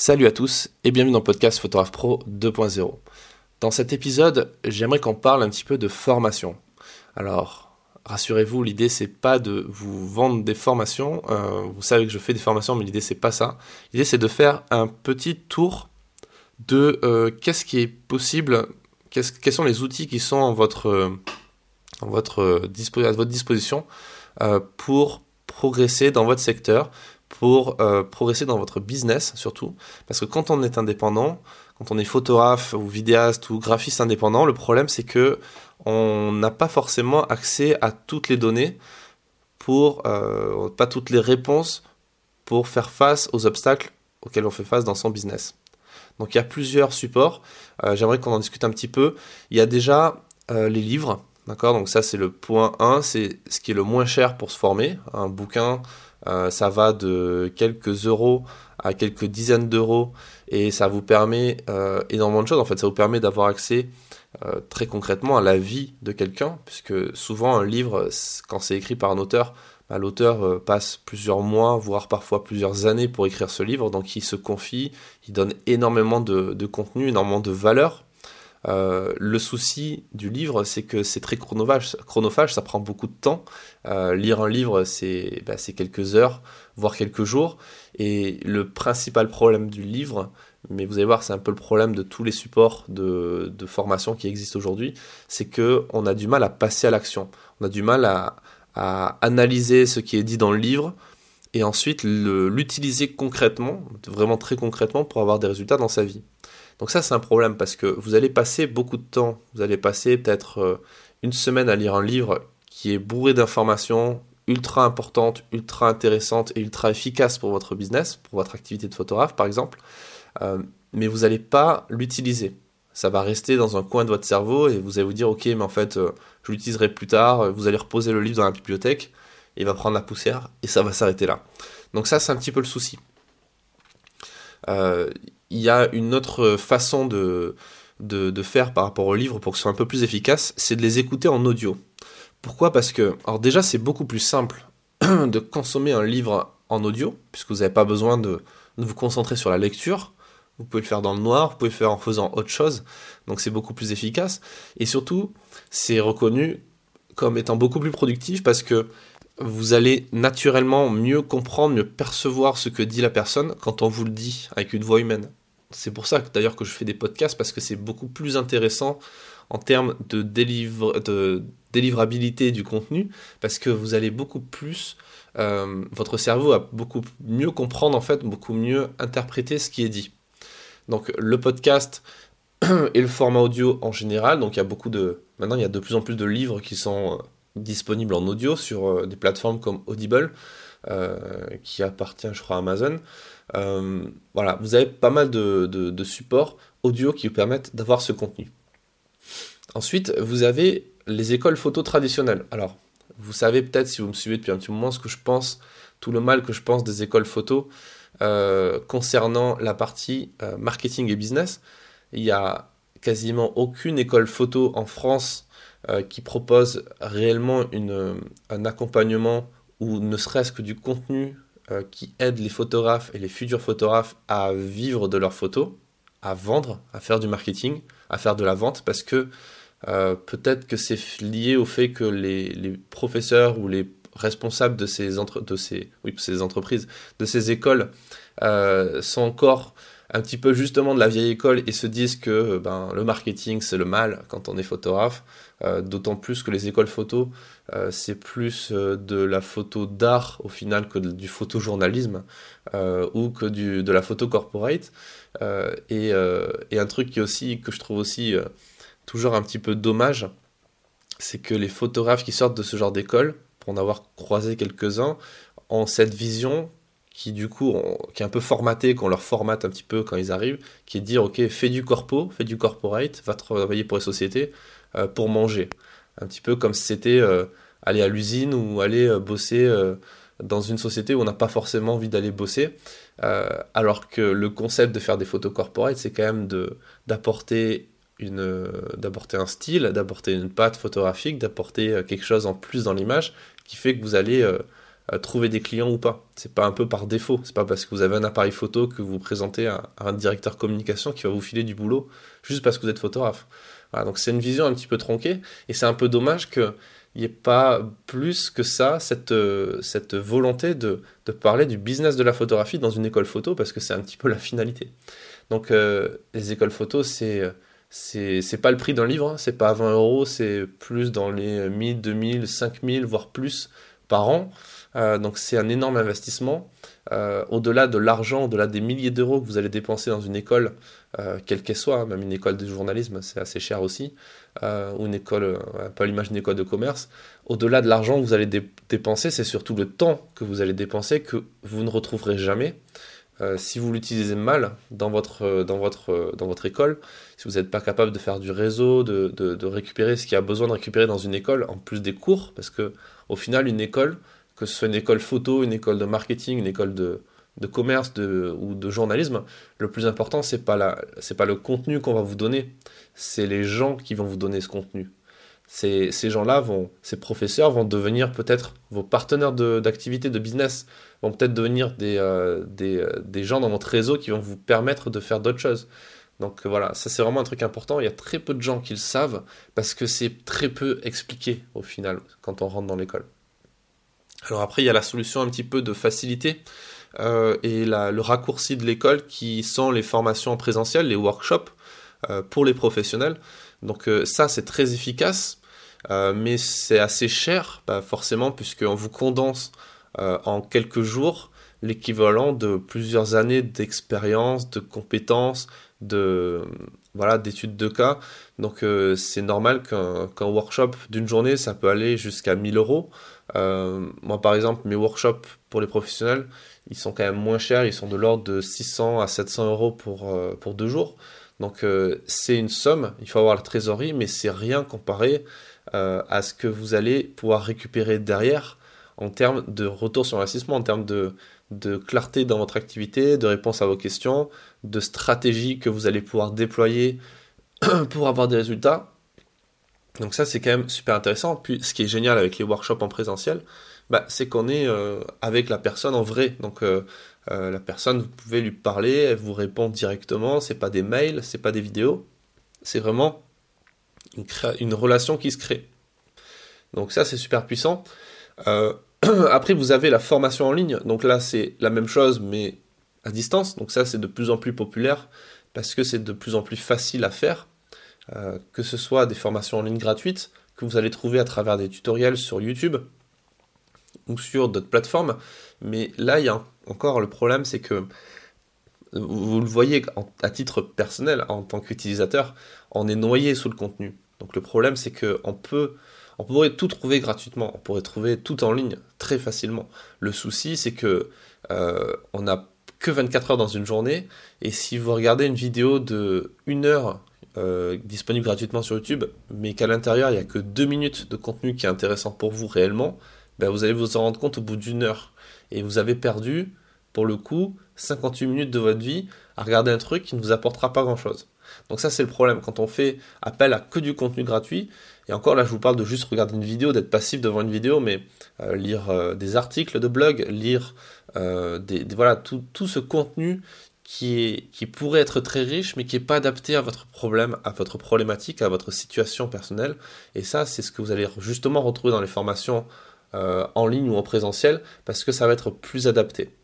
Salut à tous et bienvenue dans le podcast Photographe Pro 2.0. Dans cet épisode, j'aimerais qu'on parle un petit peu de formation. Alors, rassurez-vous, l'idée c'est pas de vous vendre des formations. Euh, vous savez que je fais des formations, mais l'idée c'est pas ça. L'idée c'est de faire un petit tour de euh, qu'est-ce qui est possible, quels sont les outils qui sont votre à votre disposition euh, pour progresser dans votre secteur, pour euh, progresser dans votre business surtout. Parce que quand on est indépendant, quand on est photographe ou vidéaste ou graphiste indépendant, le problème c'est que on n'a pas forcément accès à toutes les données pour euh, pas toutes les réponses pour faire face aux obstacles auxquels on fait face dans son business. Donc il y a plusieurs supports. Euh, j'aimerais qu'on en discute un petit peu. Il y a déjà les livres, d'accord? Donc ça c'est le point 1, c'est ce qui est le moins cher pour se former. Un bouquin, ça va de quelques euros à quelques dizaines d'euros et ça vous permet euh, énormément de choses. En fait, ça vous permet d'avoir accès euh, très concrètement à la vie de quelqu'un, puisque souvent un livre, quand c'est écrit par un auteur, bah, l'auteur passe plusieurs mois, voire parfois plusieurs années pour écrire ce livre, donc il se confie, il donne énormément de contenu, énormément de valeur euh, le souci du livre, c'est que c'est très chronophage, chronophage, ça prend beaucoup de temps. Euh, lire un livre, bah, c'est quelques heures, voire quelques jours. Et le principal problème du livre, mais vous allez voir, c'est un peu le problème de tous les supports de, formation qui existent aujourd'hui, c'est que on a du mal à passer à l'action. On a du mal à, analyser ce qui est dit dans le livre et ensuite l'utiliser concrètement, vraiment très concrètement, pour avoir des résultats dans sa vie. Donc ça c'est un problème parce que vous allez passer beaucoup de temps, vous allez passer peut-être euh, une semaine à lire un livre qui est bourré d'informations ultra importantes, ultra intéressantes et ultra efficaces pour votre business, pour votre activité de photographe par exemple, euh, mais vous n'allez pas l'utiliser. Ça va rester dans un coin de votre cerveau et vous allez vous dire ok mais en fait euh, je l'utiliserai plus tard, vous allez reposer le livre dans la bibliothèque, il va prendre la poussière et ça va s'arrêter là. Donc ça c'est un petit peu le souci. Il y a une autre façon de, de, faire par rapport aux livres pour que ce soit un peu plus efficace, c'est de les écouter en audio. Pourquoi? Parce que, alors déjà, c'est beaucoup plus simple de consommer un livre en audio, puisque vous n'avez pas besoin de, vous concentrer sur la lecture. Vous pouvez le faire dans le noir, vous pouvez le faire en faisant autre chose, donc c'est beaucoup plus efficace. Et surtout, c'est reconnu comme étant beaucoup plus productif parce que vous allez naturellement mieux comprendre, mieux percevoir ce que dit la personne quand on vous le dit avec une voix humaine. C'est pour ça d'ailleurs que je fais des podcasts parce que c'est beaucoup plus intéressant en termes de, délivrabilité du contenu parce que vous allez beaucoup plus, euh, votre cerveau va beaucoup mieux comprendre en fait, beaucoup mieux interpréter ce qui est dit. Donc le podcast et le format audio en général, donc il y a beaucoup de, maintenant il y a de plus en plus de livres qui sont euh, disponibles en audio sur euh, des plateformes comme Audible, qui appartient je crois à Amazon. Euh, voilà, vous avez pas mal de, supports audio qui vous permettent d'avoir ce contenu. Ensuite, vous avez les écoles photo traditionnelles. Alors, vous savez peut-être, si vous me suivez depuis un petit moment, ce que je pense, tout le mal que je pense des écoles photo euh, concernant la partie euh, marketing et business. Il n'y a quasiment aucune école photo en France qui propose réellement une, un accompagnement ou ne serait-ce que du contenu euh, qui aident les photographes et les futurs photographes à vivre de leurs photos, à vendre, à faire du marketing, à faire de la vente, parce que euh, peut-être que c'est lié au fait que les, professeurs ou les responsables de ces, ces entreprises, de ces écoles, euh, sont encore un petit peu justement de la vieille école et se disent que ben, le marketing c'est le mal quand on est photographe, d'autant plus que les écoles photo euh, c'est plus euh, de la photo d'art au final que du photojournalisme euh, ou que du, de la photo corporate. Et, et, un truc qui aussi, que je trouve aussi toujours un petit peu dommage, c'est que les photographes qui sortent de ce genre d'école, pour en avoir croisé quelques-uns, ont cette vision qui du coup qui est un peu formatée, qu'on leur formate un petit peu quand ils arrivent, qui est de dire ok fais du corpo, fais du corporate, va travailler pour les sociétés pour manger un petit peu comme si c'était euh, aller à l'usine ou aller euh, bosser euh, dans une société où on n'a pas forcément envie d'aller bosser. alors que le concept de faire des photos corporate, c'est quand même d'apporter d'apporter un style, d'apporter une patte photographique, d'apporter quelque chose en plus dans l'image qui fait que vous allez trouver des clients ou pas. C'est pas un peu par défaut. C'est pas parce que vous avez un appareil photo que vous présentez à, un directeur communication qui va vous filer du boulot juste parce que vous êtes photographe. donc c'est une vision un petit peu tronquée et c'est un peu dommage qu'il n'y ait pas plus que ça, cette, cette volonté de, de, parler du business de la photographie dans une école photo parce que c'est un petit peu la finalité. Donc les écoles photo, c'est c'est pas le prix d'un livre, hein. c'est pas 20 euros, c'est plus dans les 1000, 2000, 5000, voire plus par an. Euh, donc c'est un énorme investissement. Euh, au-delà de l'argent, au-delà des milliers d'euros que vous allez dépenser dans une école, euh, quelle qu'elle soit, hein, même une école de journalisme, c'est assez cher aussi, ou une école, pas l'image d'une école de commerce, au-delà de l'argent que vous allez dépenser, c'est surtout le temps que vous allez dépenser que vous ne retrouverez jamais. Euh, si vous l'utilisez mal dans votre, euh, dans, votre, euh, dans votre école, si vous n'êtes pas capable de faire du réseau, de, de, récupérer ce qu'il y a besoin de récupérer dans une école, en plus des cours, parce que au final, une école, que ce soit une école photo, une école de marketing, une école de, de commerce ou de journalisme, le plus important, c'est pas, pas le contenu qu'on va vous donner, c'est les gens qui vont vous donner ce contenu ces, gens-là vont, ces professeurs vont devenir peut-être vos partenaires d'activité, de, business, vont peut-être devenir des, euh, euh, des, gens dans votre réseau qui vont vous permettre de faire d'autres choses. Donc voilà, ça c'est vraiment un truc important. Il y a très peu de gens qui le savent parce que c'est très peu expliqué au final quand on rentre dans l'école. Alors après, il y a la solution un petit peu de facilité euh, et la, le raccourci de l'école qui sont les formations en présentiel, les workshops pour les professionnels. Donc ça c'est très efficace euh, mais c'est assez cher, forcément, puisqu'on vous condense euh, en quelques jours l'équivalent de plusieurs années d'expérience, de compétences, de voilà d'études de cas. Donc euh, c'est normal qu'un workshop d'une journée, ça peut aller jusqu'à 1000 euros. moi par exemple, mes workshops pour les professionnels, ils sont quand même moins chers, ils sont de l'ordre de 600 à 700 euros pour, pour deux jours. Donc c'est une somme, il faut avoir la trésorerie, mais c'est rien comparé euh, à ce que vous allez pouvoir récupérer derrière en termes de retour sur investissement, en termes de, de clarté dans votre activité, de réponse à vos questions, de stratégie que vous allez pouvoir déployer pour avoir des résultats. Donc ça c'est quand même super intéressant. Puis ce qui est génial avec les workshops en présentiel, bah, c'est qu'on est, euh, avec la personne en vrai. Donc euh, la personne, vous pouvez lui parler, elle vous répond directement. C'est pas des mails, c'est pas des vidéos. C'est vraiment une, relation qui se crée. Donc ça, c'est super puissant. Euh, après, vous avez la formation en ligne. Donc là, c'est la même chose, mais à distance. Donc ça, c'est de plus en plus populaire parce que c'est de plus en plus facile à faire. Euh, que ce soit des formations en ligne gratuites que vous allez trouver à travers des tutoriels sur YouTube ou sur d'autres plateformes. Mais là, il y a encore le problème, c'est que vous le voyez à titre personnel, en tant qu'utilisateur, on est noyé sous le contenu. Donc le problème, c'est qu'on peut, on pourrait tout trouver gratuitement, on pourrait trouver tout en ligne très facilement. Le souci, c'est que euh, on n'a que 24 heures dans une journée, et si vous regardez une vidéo de 1 heure euh, disponible gratuitement sur YouTube, mais qu'à l'intérieur il n'y a que 2 minutes de contenu qui est intéressant pour vous réellement, ben vous allez vous en rendre compte au bout d'une heure. Et vous avez perdu, pour le coup, 58 minutes de votre vie à regarder un truc qui ne vous apportera pas grand-chose. Donc ça c'est le problème quand on fait appel à que du contenu gratuit. Et encore là je vous parle de juste regarder une vidéo, d'être passif devant une vidéo, mais euh, lire euh, des articles de blog, lire euh, des, voilà tout, ce contenu qui, qui pourrait être très riche mais qui n'est pas adapté à votre problème, à votre problématique, à votre situation personnelle. Et ça c'est ce que vous allez justement retrouver dans les formations en ligne ou en présentiel parce que ça va être plus adapté.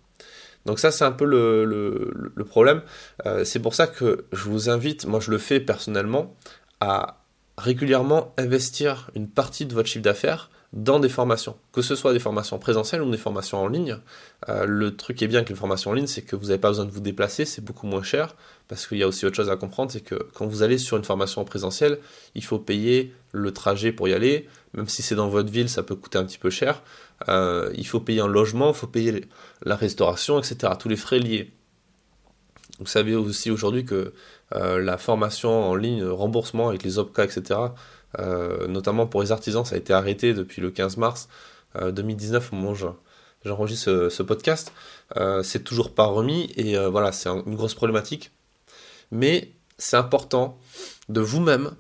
Donc ça, c'est un peu le, problème. Euh, c'est pour ça que je vous invite, moi je le fais personnellement, à régulièrement investir une partie de votre chiffre d'affaires dans des formations, que ce soit des formations présentielles ou des formations en ligne. Euh, le truc qui est bien avec les formations en ligne, c'est que vous n'avez pas besoin de vous déplacer, c'est beaucoup moins cher, parce qu'il y a aussi autre chose à comprendre, c'est que quand vous allez sur une formation en présentiel, il faut payer le trajet pour y aller, même si c'est dans votre ville, ça peut coûter un petit peu cher. Euh, il faut payer un logement, il faut payer la restauration, etc. Tous les frais liés. Vous savez aussi aujourd'hui que euh, la formation en ligne, remboursement avec les OPCA, etc., notamment pour les artisans, ça a été arrêté depuis le 15 mars 2019 au moment où j'enregistre ce, podcast. c'est toujours pas remis et voilà, c'est une grosse problématique. Mais c'est important de vous-même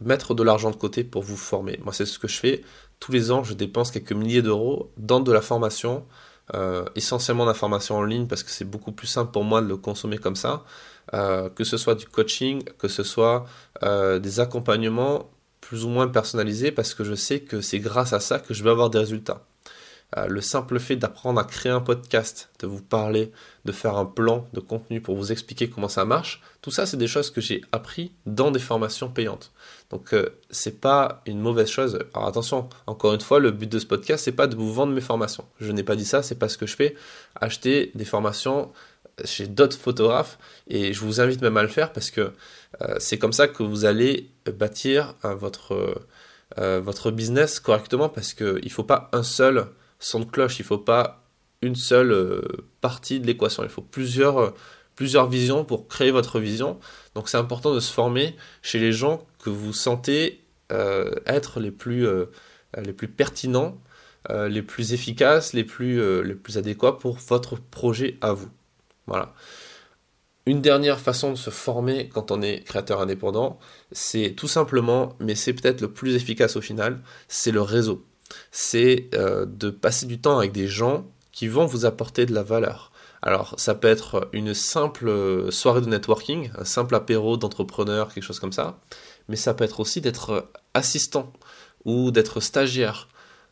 mettre de l'argent de côté pour vous former. Moi, c'est ce que je fais tous les ans, je dépense quelques milliers d'euros dans de la formation, euh, essentiellement d'informations en ligne parce que c'est beaucoup plus simple pour moi de le consommer comme ça, euh, que ce soit du coaching, que ce soit euh, des accompagnements plus ou moins personnalisés parce que je sais que c'est grâce à ça que je vais avoir des résultats. Euh, le simple fait d'apprendre à créer un podcast, de vous parler, de faire un plan de contenu pour vous expliquer comment ça marche, tout ça c'est des choses que j'ai appris dans des formations payantes. Donc euh, c'est pas une mauvaise chose. Alors attention, encore une fois, le but de ce podcast c'est pas de vous vendre mes formations. Je n'ai pas dit ça, c'est pas ce que je fais. Acheter des formations chez d'autres photographes et je vous invite même à le faire parce que euh, c'est comme ça que vous allez bâtir votre votre business correctement parce qu'il ne faut pas un seul son de cloche. Il ne faut pas une seule euh, partie de l'équation. Il faut plusieurs, euh, plusieurs visions pour créer votre vision. Donc c'est important de se former chez les gens que vous sentez euh, être les plus, les pertinents, les plus efficaces, les plus, les plus adéquats pour votre projet à vous. Voilà. Une dernière façon de se former quand on est créateur indépendant, c'est tout simplement, mais c'est peut-être le plus efficace au final, c'est le réseau c'est euh, de passer du temps avec des gens qui vont vous apporter de la valeur. Alors, ça peut être une simple euh, soirée de networking, un simple apéro d'entrepreneur, quelque chose comme ça, mais ça peut être aussi d'être assistant ou d'être stagiaire.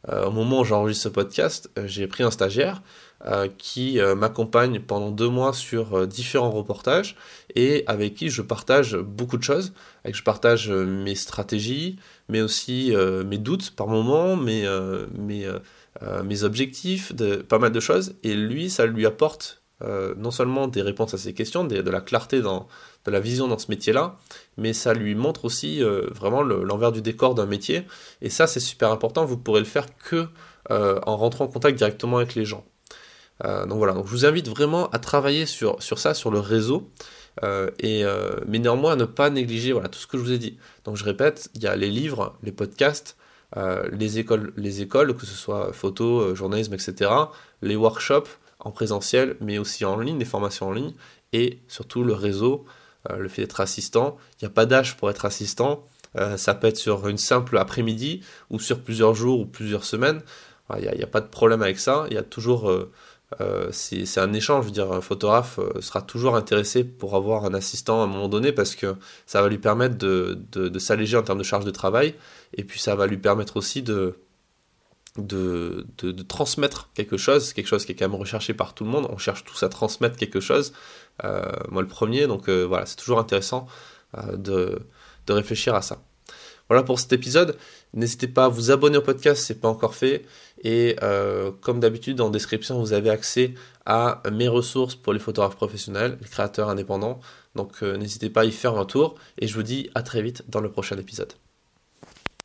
Euh, au moment où j'enregistre ce podcast, j'ai pris un stagiaire euh, qui euh, m'accompagne pendant deux mois sur euh, différents reportages et avec qui je partage beaucoup de choses, avec je partage mes stratégies, mais aussi mes doutes par moments, mes, mes, objectifs, pas mal de choses. Et lui, ça lui apporte non seulement des réponses à ses questions, de la clarté dans de la vision dans ce métier-là, mais ça lui montre aussi vraiment l'envers du décor d'un métier. Et ça, c'est super important. Vous pourrez le faire que en rentrant en contact directement avec les gens. Euh, donc voilà, donc je vous invite vraiment à travailler sur, sur ça, sur le réseau, euh, et, euh, mais néanmoins à ne pas négliger voilà, tout ce que je vous ai dit. Donc je répète, il y a les livres, les podcasts, les, écoles, les écoles, que ce soit photo, journalisme, etc., les workshops en présentiel, mais aussi en ligne, les formations en ligne, et surtout le réseau, le fait d'être assistant. Il n'y a pas d'âge pour être assistant. ça peut être sur une simple après-midi ou sur plusieurs jours ou plusieurs semaines. Il n'y a, pas de problème avec ça. Il y a toujours euh, c'est un échange. Je veux dire, un photographe euh, sera toujours intéressé pour avoir un assistant à un moment donné parce que ça va lui permettre de, s'alléger en termes de charge de travail et puis ça va lui permettre aussi de, de, de, transmettre quelque chose, quelque chose qui est quand même recherché par tout le monde. On cherche tous à transmettre quelque chose. Euh, moi, le premier, donc voilà, c'est toujours intéressant de, de réfléchir à ça. Voilà pour cet épisode. N'hésitez pas à vous abonner au podcast si ce n'est pas encore fait. Et euh, comme d'habitude, en description, vous avez accès à mes ressources pour les photographes professionnels, les créateurs indépendants. Donc euh, n'hésitez pas à y faire un tour. Et je vous dis à très vite dans le prochain épisode.